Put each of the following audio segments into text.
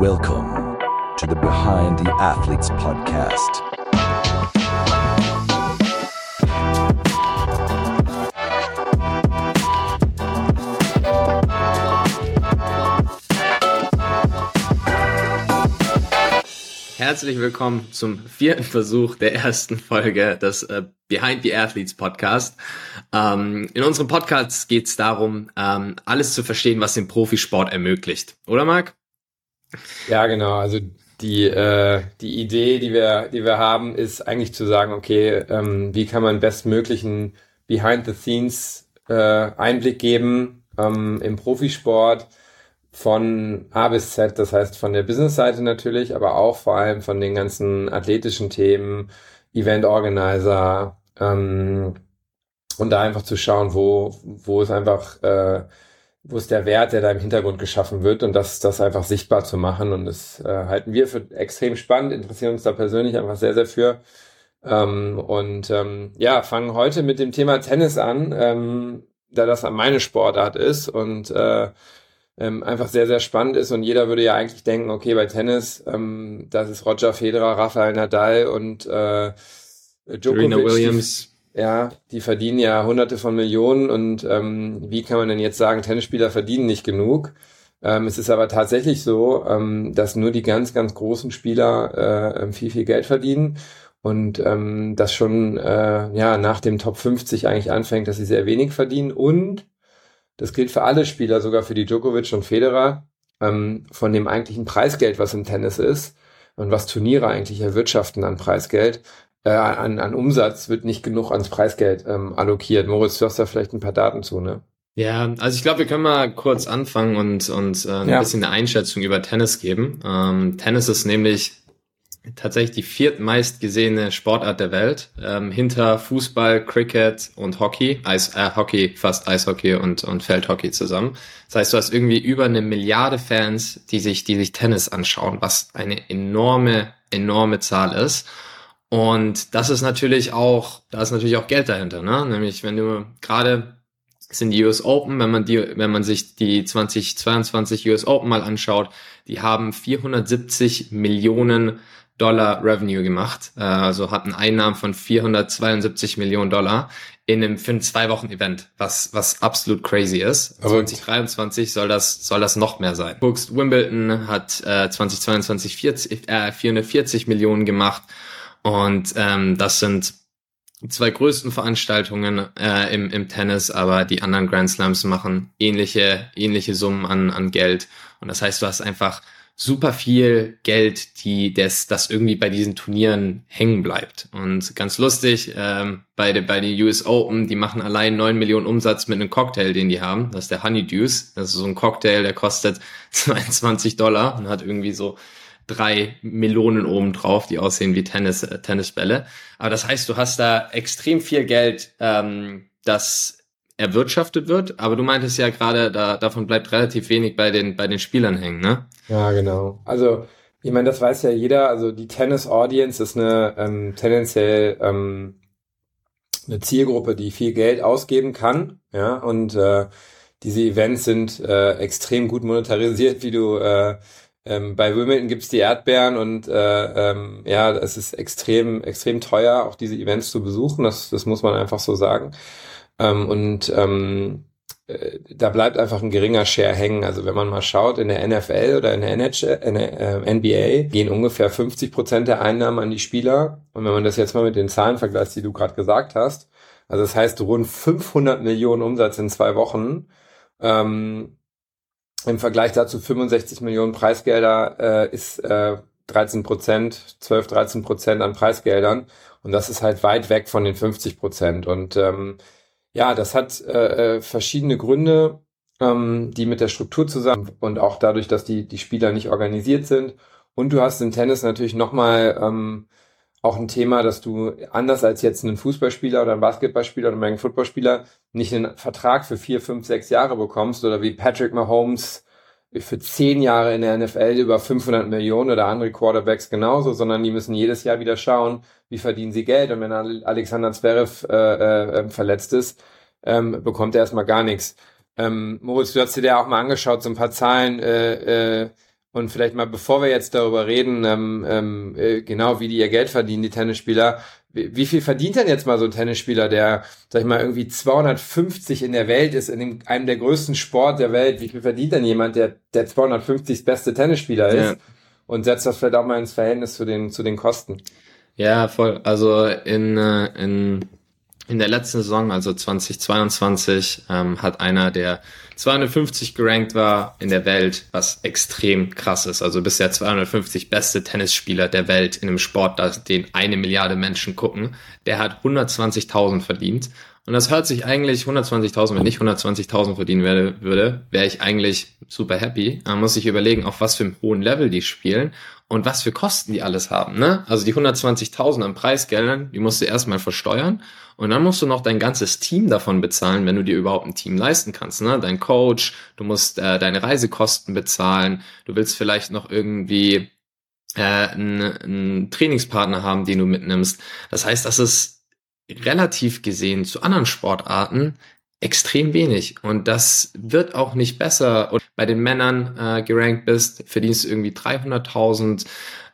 Welcome to the Behind the Athletes podcast. Herzlich willkommen zum vierten Versuch der ersten Folge des äh, Behind the Athletes Podcast. Ähm, in unserem Podcast geht es darum, ähm, alles zu verstehen, was den Profisport ermöglicht. Oder Marc? Ja, genau. Also die, äh, die Idee, die wir, die wir haben, ist eigentlich zu sagen, okay, ähm, wie kann man bestmöglichen Behind the Scenes äh, Einblick geben ähm, im Profisport von A bis Z, das heißt von der Business-Seite natürlich, aber auch vor allem von den ganzen athletischen Themen, Event-Organizer ähm, und da einfach zu schauen, wo, wo ist einfach, äh, wo ist der Wert, der da im Hintergrund geschaffen wird und das, das einfach sichtbar zu machen und das äh, halten wir für extrem spannend, interessieren uns da persönlich einfach sehr, sehr für. Ähm, und ähm, ja, fangen heute mit dem Thema Tennis an, ähm, da das meine Sportart ist und äh, ähm, einfach sehr, sehr spannend ist und jeder würde ja eigentlich denken, okay, bei Tennis, ähm, das ist Roger Federer, Rafael Nadal und äh, Djokovic. Williams. Ja, die verdienen ja hunderte von Millionen und ähm, wie kann man denn jetzt sagen, Tennisspieler verdienen nicht genug? Ähm, es ist aber tatsächlich so, ähm, dass nur die ganz, ganz großen Spieler äh, viel, viel Geld verdienen und ähm, das schon äh, ja nach dem Top 50 eigentlich anfängt, dass sie sehr wenig verdienen und das gilt für alle Spieler, sogar für die Djokovic und Federer, ähm, von dem eigentlichen Preisgeld, was im Tennis ist und was Turniere eigentlich erwirtschaften an Preisgeld, äh, an, an Umsatz wird nicht genug ans Preisgeld ähm, allokiert. Moritz, du hast da vielleicht ein paar Daten zu, ne? Ja, also ich glaube, wir können mal kurz anfangen und, und äh, ein ja. bisschen eine Einschätzung über Tennis geben. Ähm, Tennis ist nämlich tatsächlich die viertmeist gesehene Sportart der Welt, ähm, hinter Fußball, Cricket und Hockey, Eis, äh, Hockey, fast Eishockey und, und Feldhockey zusammen. Das heißt, du hast irgendwie über eine Milliarde Fans, die sich, die sich Tennis anschauen, was eine enorme, enorme Zahl ist. Und das ist natürlich auch, da ist natürlich auch Geld dahinter, ne? Nämlich, wenn du gerade sind die US Open, wenn man die, wenn man sich die 2022 US Open mal anschaut, die haben 470 Millionen Dollar Revenue gemacht, äh, also hatten Einnahmen von 472 Millionen Dollar in einem für ein zwei Wochen Event, was was absolut crazy ist. Aber 2023 soll das soll das noch mehr sein. Guckst, Wimbledon hat äh, 2022 40, äh, 440 Millionen gemacht und ähm, das sind die zwei größten Veranstaltungen äh, im, im Tennis, aber die anderen Grand Slams machen ähnliche ähnliche Summen an an Geld und das heißt, du hast einfach super viel Geld, die das, das irgendwie bei diesen Turnieren hängen bleibt. Und ganz lustig, ähm, bei, de, bei den US Open, die machen allein neun Millionen Umsatz mit einem Cocktail, den die haben. Das ist der Honeydews. Das ist so ein Cocktail, der kostet 22 Dollar und hat irgendwie so drei Melonen oben drauf, die aussehen wie Tennis, äh, Tennisbälle. Aber das heißt, du hast da extrem viel Geld, ähm, das erwirtschaftet wird, aber du meintest ja gerade, da, davon bleibt relativ wenig bei den, bei den Spielern hängen, ne? Ja, genau. Also, ich meine, das weiß ja jeder, also die Tennis-Audience ist eine ähm, tendenziell ähm, eine Zielgruppe, die viel Geld ausgeben kann, ja, und äh, diese Events sind äh, extrem gut monetarisiert, wie du äh, ähm, bei Wimbledon gibt's die Erdbeeren und äh, ähm, ja, es ist extrem, extrem teuer, auch diese Events zu besuchen. Das, das muss man einfach so sagen. Ähm, und ähm, äh, da bleibt einfach ein geringer Share hängen. Also wenn man mal schaut, in der NFL oder in der, NHL, äh, NBA gehen ungefähr 50 Prozent der Einnahmen an die Spieler. Und wenn man das jetzt mal mit den Zahlen vergleicht, die du gerade gesagt hast, also das heißt rund 500 Millionen Umsatz in zwei Wochen, ähm, im Vergleich dazu 65 Millionen Preisgelder äh, ist äh, 13 Prozent, 12, 13 Prozent an Preisgeldern. Und das ist halt weit weg von den 50 Prozent. Und ähm, ja, das hat äh, äh, verschiedene Gründe, ähm, die mit der Struktur zusammen und auch dadurch, dass die, die Spieler nicht organisiert sind. Und du hast im Tennis natürlich nochmal ähm, auch ein Thema, dass du anders als jetzt einen Fußballspieler oder einen Basketballspieler oder einen Footballspieler nicht einen Vertrag für vier, fünf, sechs Jahre bekommst oder wie Patrick Mahomes für zehn Jahre in der NFL über 500 Millionen oder andere Quarterbacks genauso, sondern die müssen jedes Jahr wieder schauen, wie verdienen sie Geld. Und wenn Alexander Zverev äh, äh, verletzt ist, ähm, bekommt er erstmal gar nichts. Ähm, Moritz, du hast dir ja auch mal angeschaut, so ein paar Zahlen äh, äh, und vielleicht mal, bevor wir jetzt darüber reden, ähm, ähm, äh, genau wie die ihr Geld verdienen, die Tennisspieler, wie, wie viel verdient denn jetzt mal so ein Tennisspieler, der, sag ich mal, irgendwie 250 in der Welt ist, in dem, einem der größten Sport der Welt? Wie viel verdient denn jemand, der, der 250 beste Tennisspieler ist? Ja. Und setzt das vielleicht auch mal ins Verhältnis zu den, zu den Kosten. Ja, voll. Also in, äh, in in der letzten Saison, also 2022, ähm, hat einer, der 250 gerankt war in der Welt, was extrem krass ist. Also bisher 250 beste Tennisspieler der Welt in einem Sport, den eine Milliarde Menschen gucken. Der hat 120.000 verdient. Und das hört sich eigentlich 120.000, wenn ich 120.000 verdienen werde, würde, wäre ich eigentlich super happy. Man muss sich überlegen, auf was für einem hohen Level die spielen und was für Kosten die alles haben. Ne? Also die 120.000 an Preisgeldern, die musst du erstmal versteuern und dann musst du noch dein ganzes Team davon bezahlen, wenn du dir überhaupt ein Team leisten kannst. Ne? Dein Coach, du musst äh, deine Reisekosten bezahlen, du willst vielleicht noch irgendwie äh, einen, einen Trainingspartner haben, den du mitnimmst. Das heißt, das ist relativ gesehen zu anderen Sportarten extrem wenig. Und das wird auch nicht besser. Und bei den Männern äh, gerankt bist, verdienst du irgendwie 300.000.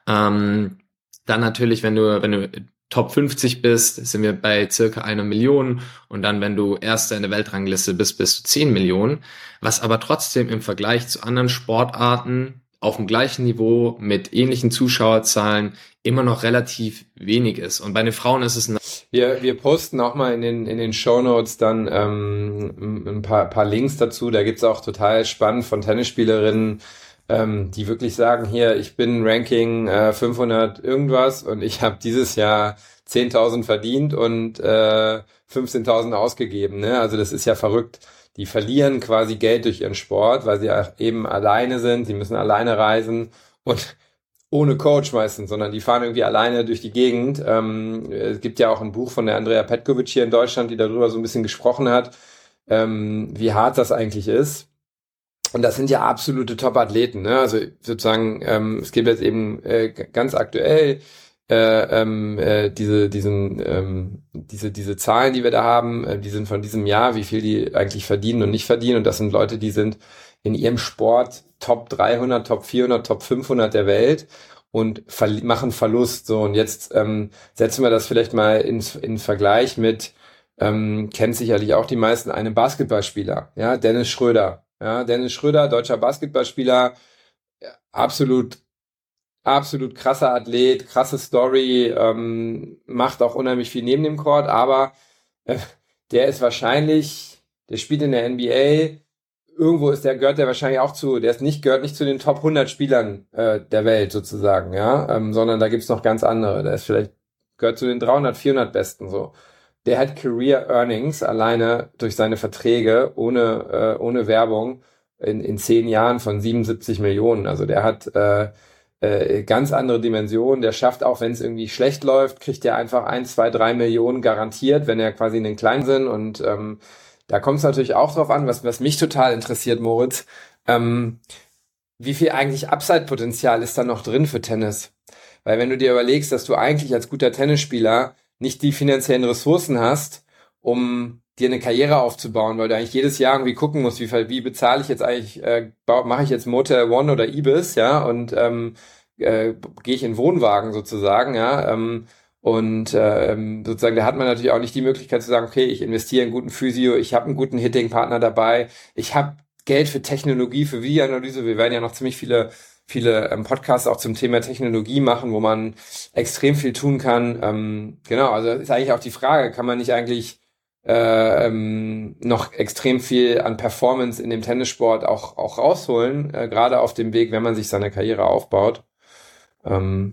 Ähm, dann natürlich, wenn du, wenn du Top 50 bist, sind wir bei circa einer Million. Und dann, wenn du Erster in der Weltrangliste bist, bist du 10 Millionen. Was aber trotzdem im Vergleich zu anderen Sportarten auf dem gleichen Niveau mit ähnlichen Zuschauerzahlen immer noch relativ wenig ist. Und bei den Frauen ist es... Wir, wir posten auch mal in den, in den Show Notes dann ähm, ein paar, paar Links dazu. Da gibt's auch total spannend von Tennisspielerinnen, ähm, die wirklich sagen, hier, ich bin Ranking äh, 500 irgendwas und ich habe dieses Jahr 10.000 verdient und äh, 15.000 ausgegeben. Ne? Also das ist ja verrückt. Die verlieren quasi Geld durch ihren Sport, weil sie eben alleine sind, sie müssen alleine reisen und ohne Coach meistens, sondern die fahren irgendwie alleine durch die Gegend. Ähm, es gibt ja auch ein Buch von der Andrea Petkovic hier in Deutschland, die darüber so ein bisschen gesprochen hat, ähm, wie hart das eigentlich ist. Und das sind ja absolute Top-Athleten. Ne? Also sozusagen, ähm, es gibt jetzt eben äh, ganz aktuell äh, ähm, äh, diese, diesen, ähm, diese, diese Zahlen, die wir da haben, äh, die sind von diesem Jahr, wie viel die eigentlich verdienen und nicht verdienen. Und das sind Leute, die sind in ihrem Sport Top 300, Top 400, Top 500 der Welt und ver machen Verlust. So und jetzt ähm, setzen wir das vielleicht mal in, in Vergleich mit ähm, kennt sicherlich auch die meisten einen Basketballspieler, ja Dennis Schröder ja, Dennis Schröder, deutscher Basketballspieler, absolut, absolut krasser Athlet, krasse Story, ähm, macht auch unheimlich viel neben dem Court, aber äh, der ist wahrscheinlich, der spielt in der NBA, irgendwo ist der, gehört der wahrscheinlich auch zu, der ist nicht, gehört nicht zu den Top 100 Spielern äh, der Welt sozusagen, ja, ähm, sondern da gibt's noch ganz andere, der ist vielleicht, gehört zu den 300, 400 Besten so. Der hat Career Earnings alleine durch seine Verträge ohne, äh, ohne Werbung in, in zehn Jahren von 77 Millionen. Also der hat äh, äh, ganz andere Dimensionen. Der schafft auch, wenn es irgendwie schlecht läuft, kriegt er einfach ein, zwei, drei Millionen garantiert, wenn er quasi in den Kleinen sind. Und ähm, da kommt es natürlich auch drauf an, was, was mich total interessiert, Moritz. Ähm, wie viel eigentlich Upside-Potenzial ist da noch drin für Tennis? Weil wenn du dir überlegst, dass du eigentlich als guter Tennisspieler nicht die finanziellen Ressourcen hast, um dir eine Karriere aufzubauen, weil du eigentlich jedes Jahr irgendwie gucken musst, wie, wie bezahle ich jetzt eigentlich, äh, mache ich jetzt Motor One oder Ibis, ja, und ähm, äh, gehe ich in Wohnwagen sozusagen, ja, ähm, und ähm, sozusagen, da hat man natürlich auch nicht die Möglichkeit zu sagen, okay, ich investiere in guten Physio, ich habe einen guten Hitting-Partner dabei, ich habe Geld für Technologie, für Videoanalyse, wir werden ja noch ziemlich viele viele ähm, Podcasts auch zum Thema Technologie machen, wo man extrem viel tun kann. Ähm, genau, also ist eigentlich auch die Frage, kann man nicht eigentlich äh, ähm, noch extrem viel an Performance in dem Tennissport auch, auch rausholen, äh, gerade auf dem Weg, wenn man sich seine Karriere aufbaut. Ähm.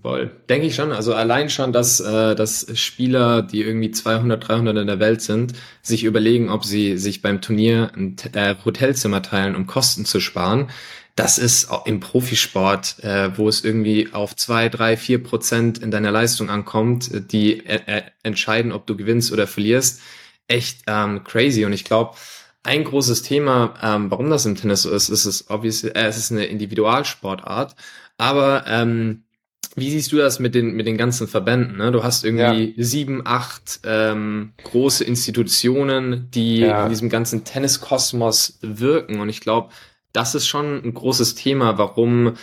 Denke ich schon. Also allein schon, dass, äh, dass Spieler, die irgendwie 200, 300 in der Welt sind, sich überlegen, ob sie sich beim Turnier ein äh, Hotelzimmer teilen, um Kosten zu sparen das ist im Profisport, äh, wo es irgendwie auf zwei, drei, vier Prozent in deiner Leistung ankommt, die äh, entscheiden, ob du gewinnst oder verlierst, echt ähm, crazy. Und ich glaube, ein großes Thema, ähm, warum das im Tennis so ist, ist es obviously, äh, es ist eine Individualsportart, aber ähm, wie siehst du das mit den, mit den ganzen Verbänden? Ne? Du hast irgendwie ja. sieben, acht ähm, große Institutionen, die ja. in diesem ganzen Tenniskosmos wirken. Und ich glaube, das ist schon ein großes Thema, warum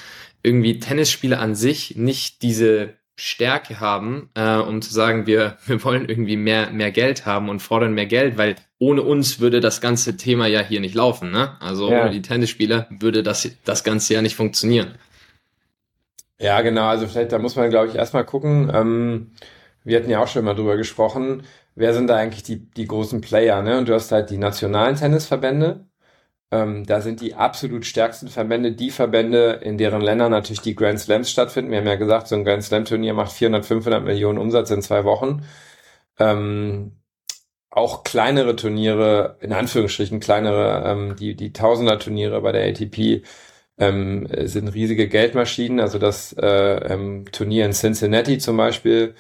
irgendwie Tennisspieler an sich nicht diese Stärke haben, äh, um zu sagen, wir, wir wollen irgendwie mehr, mehr Geld haben und fordern mehr Geld, weil ohne uns würde das ganze Thema ja hier nicht laufen. Ne? Also ja. ohne die Tennisspieler würde das, das Ganze ja nicht funktionieren. Ja, genau. Also vielleicht, da muss man, glaube ich, erstmal gucken. Ähm, wir hatten ja auch schon mal drüber gesprochen, wer sind da eigentlich die, die großen Player, ne? Und du hast halt die nationalen Tennisverbände. Ähm, da sind die absolut stärksten Verbände die Verbände, in deren Ländern natürlich die Grand Slams stattfinden. Wir haben ja gesagt, so ein Grand Slam Turnier macht 400, 500 Millionen Umsatz in zwei Wochen. Ähm, auch kleinere Turniere, in Anführungsstrichen kleinere, ähm, die, die Tausender-Turniere bei der ATP ähm, sind riesige Geldmaschinen. Also das äh, ähm, Turnier in Cincinnati zum Beispiel,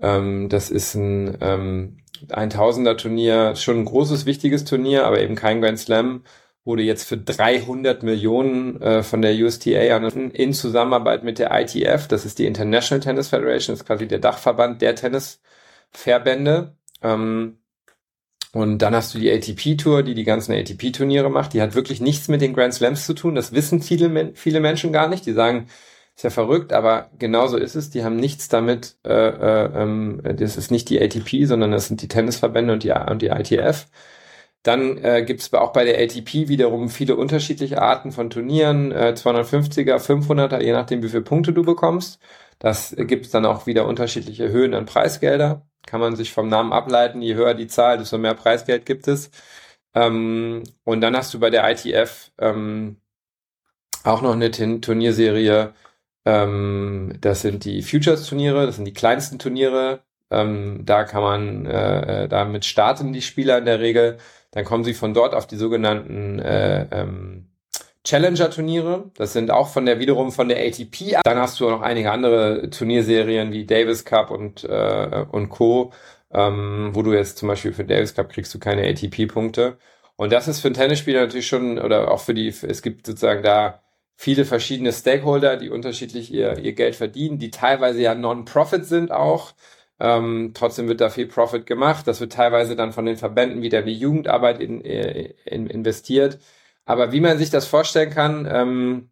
ähm, das ist ein ähm, 1000er Turnier, schon ein großes, wichtiges Turnier, aber eben kein Grand Slam wurde jetzt für 300 Millionen äh, von der USTA in Zusammenarbeit mit der ITF, das ist die International Tennis Federation, ist quasi der Dachverband der Tennisverbände. Ähm, und dann hast du die ATP-Tour, die die ganzen ATP-Turniere macht. Die hat wirklich nichts mit den Grand Slams zu tun. Das wissen viele, viele Menschen gar nicht. Die sagen, ist ja verrückt, aber genauso ist es. Die haben nichts damit, äh, äh, ähm, das ist nicht die ATP, sondern das sind die Tennisverbände und die, und die ITF. Dann äh, gibt es auch bei der ATP wiederum viele unterschiedliche Arten von Turnieren, äh, 250er, 500er, je nachdem, wie viele Punkte du bekommst. Das äh, gibt es dann auch wieder unterschiedliche Höhen an Preisgelder. Kann man sich vom Namen ableiten, je höher die Zahl, desto mehr Preisgeld gibt es. Ähm, und dann hast du bei der ITF ähm, auch noch eine Turnierserie, ähm, das sind die Futures-Turniere, das sind die kleinsten Turniere. Ähm, da kann man, äh, äh, damit starten die Spieler in der Regel. Dann kommen sie von dort auf die sogenannten äh, ähm, Challenger-Turniere. Das sind auch von der wiederum von der ATP. Dann hast du noch einige andere Turnierserien wie Davis Cup und, äh, und Co., ähm, wo du jetzt zum Beispiel für Davis Cup kriegst du keine ATP-Punkte. Und das ist für einen Tennisspieler natürlich schon, oder auch für die, es gibt sozusagen da viele verschiedene Stakeholder, die unterschiedlich ihr, ihr Geld verdienen, die teilweise ja Non-Profit sind auch. Ähm, trotzdem wird da viel Profit gemacht. Das wird teilweise dann von den Verbänden wieder in die Jugendarbeit in, äh, in, investiert. Aber wie man sich das vorstellen kann, ähm,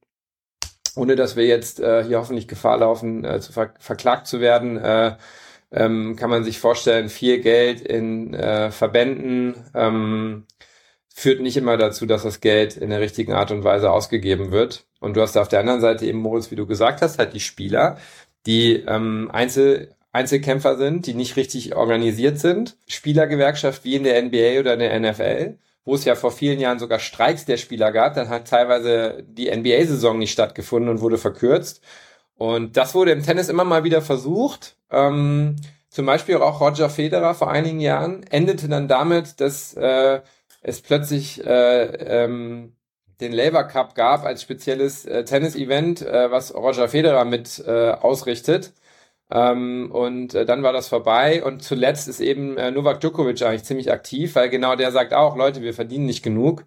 ohne dass wir jetzt äh, hier hoffentlich Gefahr laufen, äh, zu ver verklagt zu werden, äh, ähm, kann man sich vorstellen, viel Geld in äh, Verbänden ähm, führt nicht immer dazu, dass das Geld in der richtigen Art und Weise ausgegeben wird. Und du hast auf der anderen Seite eben, Moritz, wie du gesagt hast, halt die Spieler, die ähm, Einzel Einzelkämpfer sind, die nicht richtig organisiert sind. Spielergewerkschaft wie in der NBA oder in der NFL, wo es ja vor vielen Jahren sogar Streiks der Spieler gab, dann hat teilweise die NBA-Saison nicht stattgefunden und wurde verkürzt. Und das wurde im Tennis immer mal wieder versucht. Ähm, zum Beispiel auch Roger Federer vor einigen Jahren endete dann damit, dass äh, es plötzlich äh, ähm, den Labour Cup gab als spezielles äh, Tennis-Event, äh, was Roger Federer mit äh, ausrichtet. Ähm, und äh, dann war das vorbei. Und zuletzt ist eben äh, Novak Djokovic eigentlich ziemlich aktiv, weil genau der sagt auch, Leute, wir verdienen nicht genug.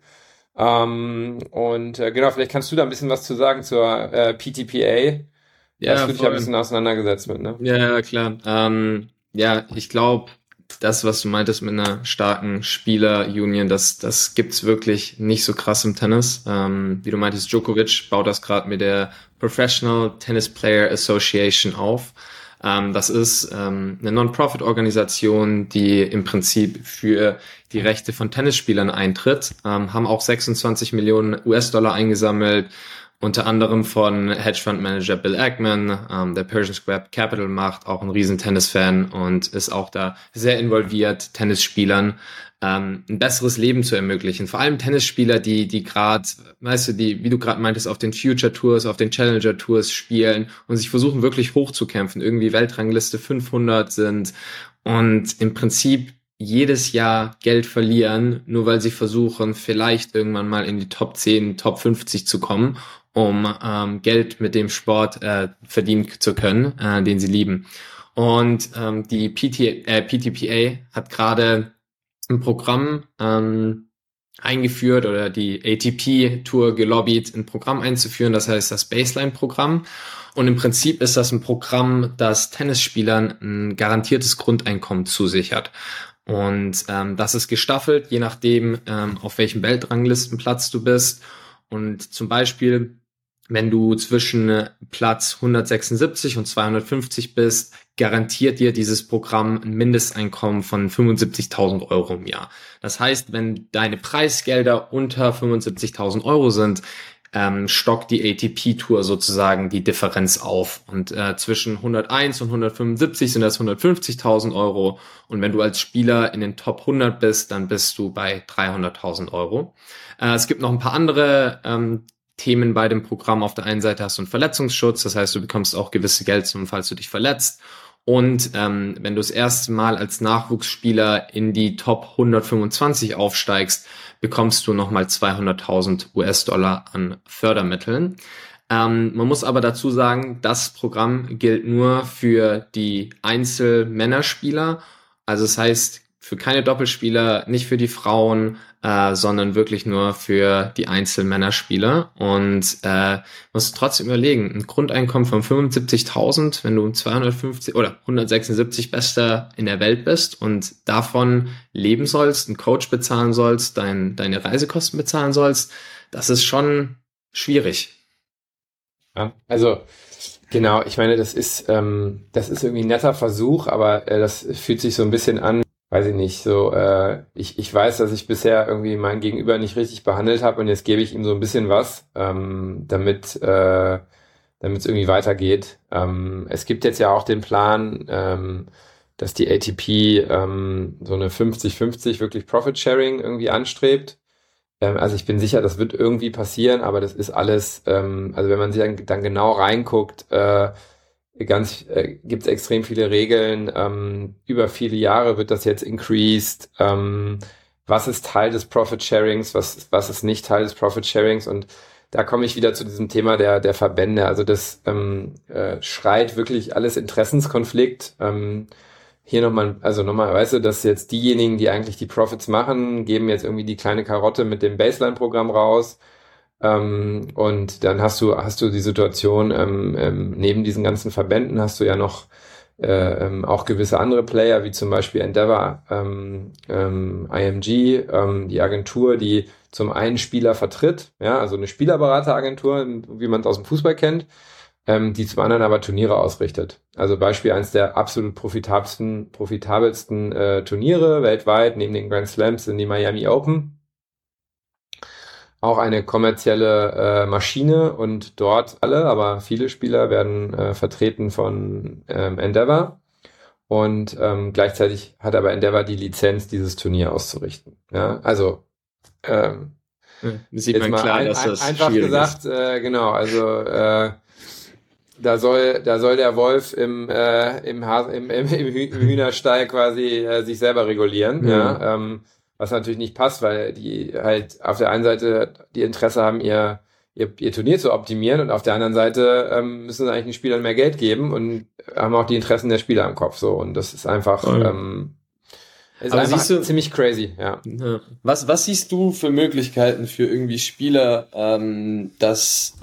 Ähm, und äh, genau, vielleicht kannst du da ein bisschen was zu sagen zur äh, PTPA. Ja, hast du dich ein bisschen auseinandergesetzt mit, ne? Ja, klar. Ähm, ja, ich glaube, das, was du meintest mit einer starken Spieler-Union, das, das gibt's wirklich nicht so krass im Tennis. Ähm, wie du meintest, Djokovic baut das gerade mit der Professional Tennis Player Association auf. Ähm, das ist ähm, eine Non-Profit-Organisation, die im Prinzip für die Rechte von Tennisspielern eintritt, ähm, haben auch 26 Millionen US-Dollar eingesammelt unter anderem von Hedgefund-Manager Bill Ackman, ähm, der Persian Square Capital macht, auch ein riesen Tennis-Fan und ist auch da sehr involviert, Tennisspielern ähm, ein besseres Leben zu ermöglichen. Vor allem Tennisspieler, die, die gerade, weißt du, die, wie du gerade meintest, auf den Future Tours, auf den Challenger Tours spielen und sich versuchen wirklich hochzukämpfen, irgendwie Weltrangliste 500 sind und im Prinzip jedes Jahr Geld verlieren, nur weil sie versuchen, vielleicht irgendwann mal in die Top 10, Top 50 zu kommen um ähm, Geld mit dem Sport äh, verdienen zu können, äh, den sie lieben. Und ähm, die PT, äh, PTPA hat gerade ein Programm ähm, eingeführt oder die ATP-Tour gelobbyt, ein Programm einzuführen, das heißt das Baseline-Programm. Und im Prinzip ist das ein Programm, das Tennisspielern ein garantiertes Grundeinkommen zusichert. Und ähm, das ist gestaffelt, je nachdem, ähm, auf welchem Weltranglistenplatz du bist. Und zum Beispiel wenn du zwischen Platz 176 und 250 bist, garantiert dir dieses Programm ein Mindesteinkommen von 75.000 Euro im Jahr. Das heißt, wenn deine Preisgelder unter 75.000 Euro sind, ähm, stockt die ATP-Tour sozusagen die Differenz auf. Und äh, zwischen 101 und 175 sind das 150.000 Euro. Und wenn du als Spieler in den Top 100 bist, dann bist du bei 300.000 Euro. Äh, es gibt noch ein paar andere ähm, Themen bei dem Programm. Auf der einen Seite hast du einen Verletzungsschutz, das heißt, du bekommst auch gewisse Geldsummen, falls du dich verletzt. Und ähm, wenn du das erste Mal als Nachwuchsspieler in die Top 125 aufsteigst, bekommst du nochmal 200.000 US-Dollar an Fördermitteln. Ähm, man muss aber dazu sagen, das Programm gilt nur für die Einzelmännerspieler. Also das heißt, für keine Doppelspieler, nicht für die Frauen, äh, sondern wirklich nur für die Einzelmännerspieler. Und äh, musst trotzdem überlegen, ein Grundeinkommen von 75.000, wenn du 250 oder 176 Bester in der Welt bist und davon leben sollst, einen Coach bezahlen sollst, dein, deine Reisekosten bezahlen sollst, das ist schon schwierig. Ja, also Genau, ich meine, das ist, ähm, das ist irgendwie ein netter Versuch, aber äh, das fühlt sich so ein bisschen an weiß ich nicht, so, äh, ich, ich weiß, dass ich bisher irgendwie mein Gegenüber nicht richtig behandelt habe und jetzt gebe ich ihm so ein bisschen was, ähm, damit äh, damit es irgendwie weitergeht. Ähm, es gibt jetzt ja auch den Plan, ähm, dass die ATP ähm, so eine 50-50 wirklich Profit-Sharing irgendwie anstrebt. Ähm, also ich bin sicher, das wird irgendwie passieren, aber das ist alles, ähm, also wenn man sich dann, dann genau reinguckt, äh, ganz äh, gibt es extrem viele Regeln. Ähm, über viele Jahre wird das jetzt increased. Ähm, was ist Teil des Profit Sharings? Was, was ist nicht Teil des Profit Sharings? Und da komme ich wieder zu diesem Thema der, der Verbände. Also das ähm, äh, schreit wirklich alles Interessenskonflikt. Ähm, hier nochmal, also nochmal, weißt du, dass jetzt diejenigen, die eigentlich die Profits machen, geben jetzt irgendwie die kleine Karotte mit dem Baseline-Programm raus ähm, und dann hast du, hast du die Situation, ähm, ähm, neben diesen ganzen Verbänden hast du ja noch äh, ähm, auch gewisse andere Player, wie zum Beispiel Endeavor, ähm, ähm, IMG, die Agentur, die zum einen Spieler vertritt, ja, also eine Spielerberateragentur, wie man es aus dem Fußball kennt, die zum anderen aber Turniere ausrichtet. Also Beispiel eines der absolut profitabelsten, profitabelsten äh, Turniere weltweit, neben den Grand Slams sind die Miami Open auch eine kommerzielle äh, Maschine und dort alle, aber viele Spieler werden äh, vertreten von ähm, Endeavor und ähm, gleichzeitig hat aber Endeavor die Lizenz, dieses Turnier auszurichten. Ja, also ähm, sieht man klar, ein, dass das einfach gesagt, äh, genau, also äh, da soll, da soll der Wolf im, äh, im, im, im, im Hühnerstall quasi äh, sich selber regulieren. Mhm. Ja, ähm, was natürlich nicht passt, weil die halt auf der einen Seite die Interesse haben, ihr, ihr, ihr Turnier zu optimieren und auf der anderen Seite ähm, müssen sie eigentlich den Spielern mehr Geld geben und haben auch die Interessen der Spieler im Kopf. So und das ist einfach, mhm. ähm, ist Aber einfach du, ziemlich crazy, ja. Was, was siehst du für Möglichkeiten für irgendwie Spieler, ähm, dass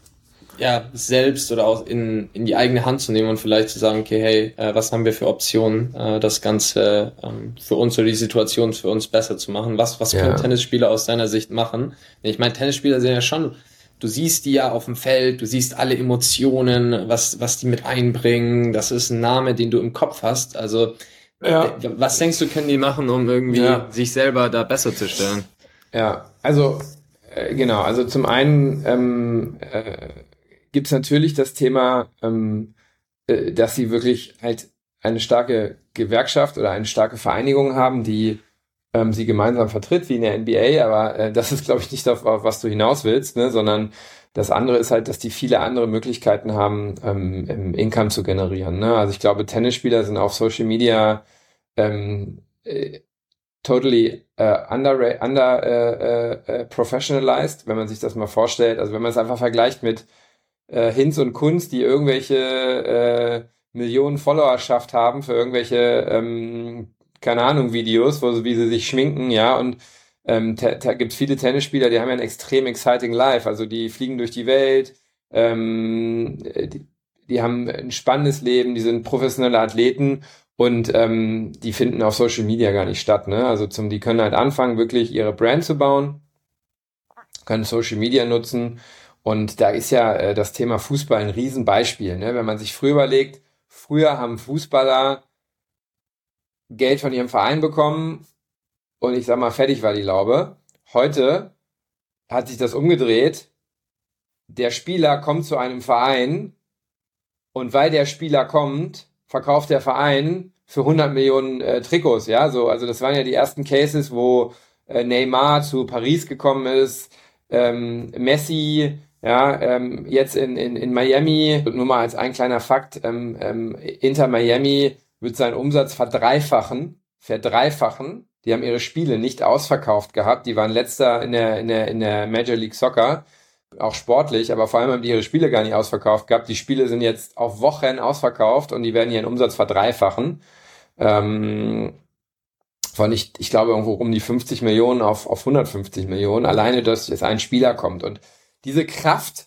ja, selbst oder auch in, in die eigene Hand zu nehmen und vielleicht zu sagen, okay, hey, äh, was haben wir für Optionen, äh, das Ganze ähm, für uns oder die Situation für uns besser zu machen? Was, was ja. können Tennisspieler aus deiner Sicht machen? Ich meine, Tennisspieler sind ja schon, du siehst die ja auf dem Feld, du siehst alle Emotionen, was, was die mit einbringen, das ist ein Name, den du im Kopf hast. Also, ja. was denkst du, können die machen, um irgendwie ja. sich selber da besser zu stellen? Ja, also, äh, genau, also zum einen, ähm, äh, gibt es natürlich das Thema, ähm, äh, dass sie wirklich halt eine starke Gewerkschaft oder eine starke Vereinigung haben, die ähm, sie gemeinsam vertritt, wie in der NBA, aber äh, das ist, glaube ich, nicht auf, auf was du hinaus willst, ne, sondern das andere ist halt, dass die viele andere Möglichkeiten haben, ähm, Income zu generieren. Ne? Also ich glaube, Tennisspieler sind auf Social Media ähm, äh, totally uh, under, under uh, uh, professionalized, wenn man sich das mal vorstellt. Also wenn man es einfach vergleicht mit äh, Hinz und Kunz, die irgendwelche äh, Millionen Followerschaft haben für irgendwelche, ähm, keine Ahnung, Videos, wo, wie sie sich schminken, ja, und ähm, da gibt es viele Tennisspieler, die haben ja ein extrem exciting Life, also die fliegen durch die Welt, ähm, die, die haben ein spannendes Leben, die sind professionelle Athleten und ähm, die finden auf Social Media gar nicht statt. Ne? Also zum, die können halt anfangen, wirklich ihre Brand zu bauen können Social Media nutzen. Und da ist ja äh, das Thema Fußball ein Riesenbeispiel. Ne? Wenn man sich früher überlegt, früher haben Fußballer Geld von ihrem Verein bekommen und ich sag mal, fertig war die Laube. Heute hat sich das umgedreht. Der Spieler kommt zu einem Verein und weil der Spieler kommt, verkauft der Verein für 100 Millionen äh, Trikots, ja, so, also das waren ja die ersten Cases, wo äh, Neymar zu Paris gekommen ist, ähm, Messi, ja, ähm, jetzt in, in, in Miami, nur mal als ein kleiner Fakt, ähm, ähm, Inter Miami wird seinen Umsatz verdreifachen, verdreifachen. Die haben ihre Spiele nicht ausverkauft gehabt, die waren letzter in der, in der, in der Major League Soccer auch sportlich, aber vor allem haben die ihre Spiele gar nicht ausverkauft gehabt. Die Spiele sind jetzt auf Wochen ausverkauft und die werden ihren Umsatz verdreifachen. Ähm, von ich, ich glaube irgendwo um die 50 Millionen auf, auf 150 Millionen, alleine, dass jetzt ein Spieler kommt. Und diese Kraft,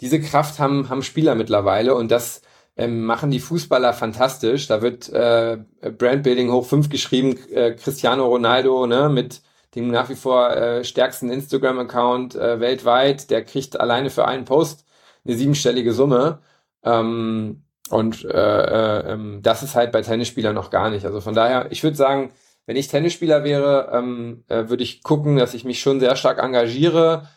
diese Kraft haben, haben Spieler mittlerweile und das ähm, machen die Fußballer fantastisch. Da wird äh, Brandbuilding hoch fünf geschrieben, äh, Cristiano Ronaldo, ne, mit dem nach wie vor äh, stärksten Instagram-Account äh, weltweit, der kriegt alleine für einen Post eine siebenstellige Summe. Ähm, und äh, äh, ähm, das ist halt bei Tennisspielern noch gar nicht. Also von daher, ich würde sagen, wenn ich Tennisspieler wäre, ähm, äh, würde ich gucken, dass ich mich schon sehr stark engagiere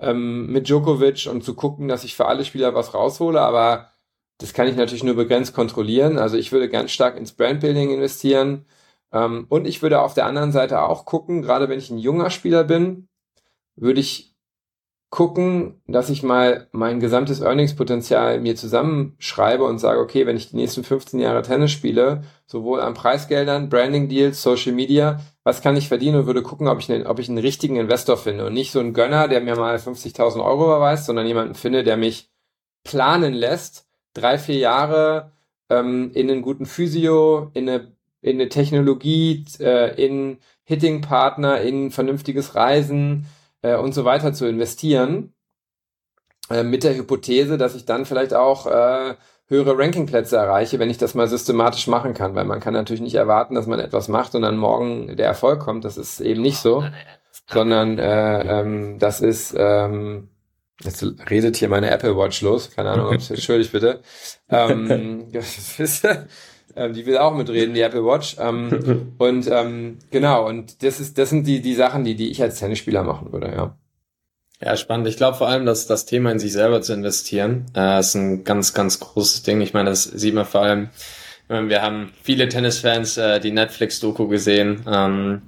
ähm, mit Djokovic und zu gucken, dass ich für alle Spieler was raushole. Aber das kann ich natürlich nur begrenzt kontrollieren. Also ich würde ganz stark ins Brandbuilding investieren. Ähm, und ich würde auf der anderen Seite auch gucken, gerade wenn ich ein junger Spieler bin, würde ich gucken, dass ich mal mein gesamtes Earningspotenzial mir zusammenschreibe und sage, okay, wenn ich die nächsten 15 Jahre Tennis spiele, sowohl an Preisgeldern, Branding Deals, Social Media, was kann ich verdienen und würde gucken, ob ich, einen, ob ich einen richtigen Investor finde? Und nicht so einen Gönner, der mir mal 50.000 Euro überweist, sondern jemanden finde, der mich planen lässt, drei, vier Jahre ähm, in einen guten Physio, in eine in eine Technologie, äh, in Hitting-Partner, in vernünftiges Reisen äh, und so weiter zu investieren, äh, mit der Hypothese, dass ich dann vielleicht auch äh, höhere Rankingplätze erreiche, wenn ich das mal systematisch machen kann, weil man kann natürlich nicht erwarten, dass man etwas macht und dann morgen der Erfolg kommt. Das ist eben nicht so, sondern äh, ähm, das ist ähm, Jetzt redet hier meine Apple Watch los. Keine Ahnung, ob es entschuldigt bitte. Ähm, ähm, die will auch mitreden, die Apple Watch. Ähm, und ähm, genau, und das ist, das sind die, die Sachen, die, die ich als Tennisspieler machen würde, ja. Ja, spannend. Ich glaube vor allem, dass das Thema in sich selber zu investieren, äh, ist ein ganz, ganz großes Ding. Ich meine, das sieht man vor allem, wir haben viele Tennisfans äh, die Netflix-Doku gesehen. Ähm,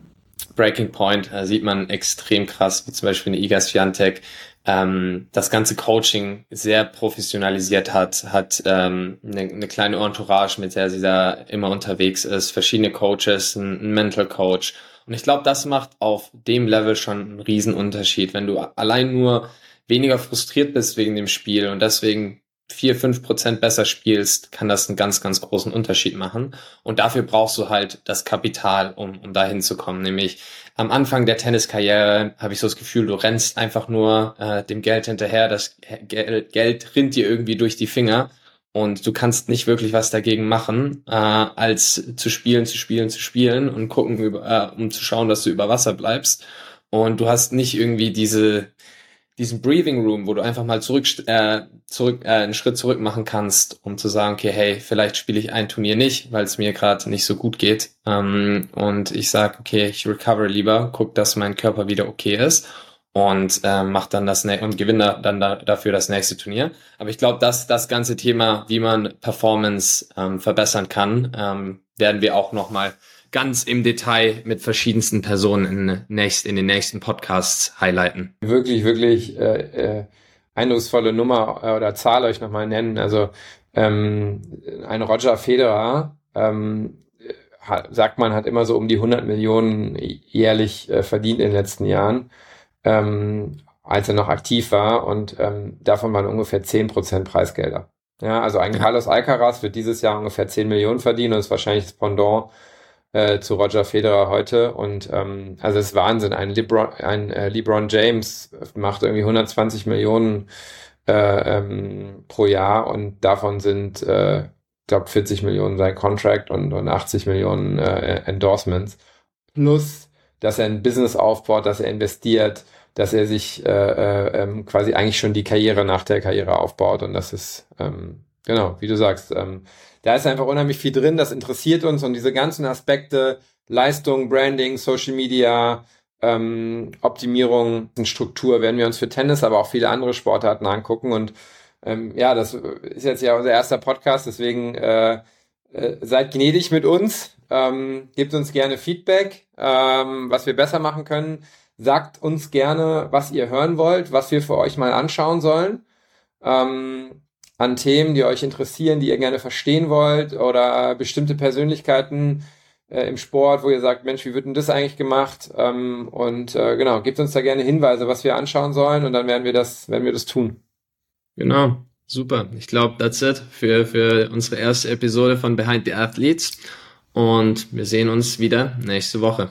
Breaking Point äh, sieht man extrem krass, wie zum Beispiel eine Igas Fiantek, ähm, das ganze Coaching sehr professionalisiert hat, hat ähm, eine, eine kleine Entourage, mit der sie da immer unterwegs ist, verschiedene Coaches, ein, ein Mental Coach. Und ich glaube, das macht auf dem Level schon einen riesen Unterschied, wenn du allein nur weniger frustriert bist wegen dem Spiel und deswegen vier, fünf Prozent besser spielst, kann das einen ganz, ganz großen Unterschied machen. Und dafür brauchst du halt das Kapital, um, um dahin zu kommen. Nämlich am Anfang der Tenniskarriere habe ich so das Gefühl, du rennst einfach nur äh, dem Geld hinterher. Das Geld, Geld rinnt dir irgendwie durch die Finger und du kannst nicht wirklich was dagegen machen, äh, als zu spielen, zu spielen, zu spielen und gucken, über, äh, um zu schauen, dass du über Wasser bleibst. Und du hast nicht irgendwie diese diesen Breathing Room, wo du einfach mal zurück, äh, zurück äh, einen Schritt zurück machen kannst, um zu sagen, okay, hey, vielleicht spiele ich ein Turnier nicht, weil es mir gerade nicht so gut geht. Ähm, und ich sage, okay, ich recover lieber, guck, dass mein Körper wieder okay ist und äh, mach dann das und gewinne dann da, dafür das nächste Turnier. Aber ich glaube, dass das ganze Thema, wie man Performance ähm, verbessern kann, ähm, werden wir auch noch mal ganz im Detail mit verschiedensten Personen in, nächst, in den nächsten Podcasts highlighten. Wirklich, wirklich äh, äh, eindrucksvolle Nummer äh, oder Zahl euch nochmal nennen. Also ähm, ein Roger Federer, ähm, hat, sagt man, hat immer so um die 100 Millionen jährlich äh, verdient in den letzten Jahren, ähm, als er noch aktiv war und ähm, davon waren ungefähr 10 Prozent Preisgelder. Ja, also ein Carlos Alcaraz wird dieses Jahr ungefähr 10 Millionen verdienen und ist wahrscheinlich das Pendant äh, zu Roger Federer heute. Und ähm, also es ist Wahnsinn. Ein LeBron, ein äh, LeBron James macht irgendwie 120 Millionen äh, ähm, pro Jahr und davon sind, äh, glaube 40 Millionen sein Contract und, und 80 Millionen äh, Endorsements. Plus, dass er ein Business aufbaut, dass er investiert, dass er sich äh, äh, ähm, quasi eigentlich schon die Karriere nach der Karriere aufbaut. Und das ist, ähm, genau, wie du sagst, ähm, da ist einfach unheimlich viel drin, das interessiert uns und diese ganzen Aspekte, Leistung, Branding, Social Media, ähm, Optimierung Struktur werden wir uns für Tennis, aber auch viele andere Sportarten angucken. Und ähm, ja, das ist jetzt ja unser erster Podcast, deswegen äh, äh, seid gnädig mit uns, ähm, gebt uns gerne Feedback, ähm, was wir besser machen können. Sagt uns gerne, was ihr hören wollt, was wir für euch mal anschauen sollen. Ähm, an Themen, die euch interessieren, die ihr gerne verstehen wollt oder bestimmte Persönlichkeiten äh, im Sport, wo ihr sagt, Mensch, wie wird denn das eigentlich gemacht? Ähm, und äh, genau, gebt uns da gerne Hinweise, was wir anschauen sollen und dann werden wir das, werden wir das tun. Genau, super. Ich glaube, that's it für, für unsere erste Episode von Behind the Athletes und wir sehen uns wieder nächste Woche.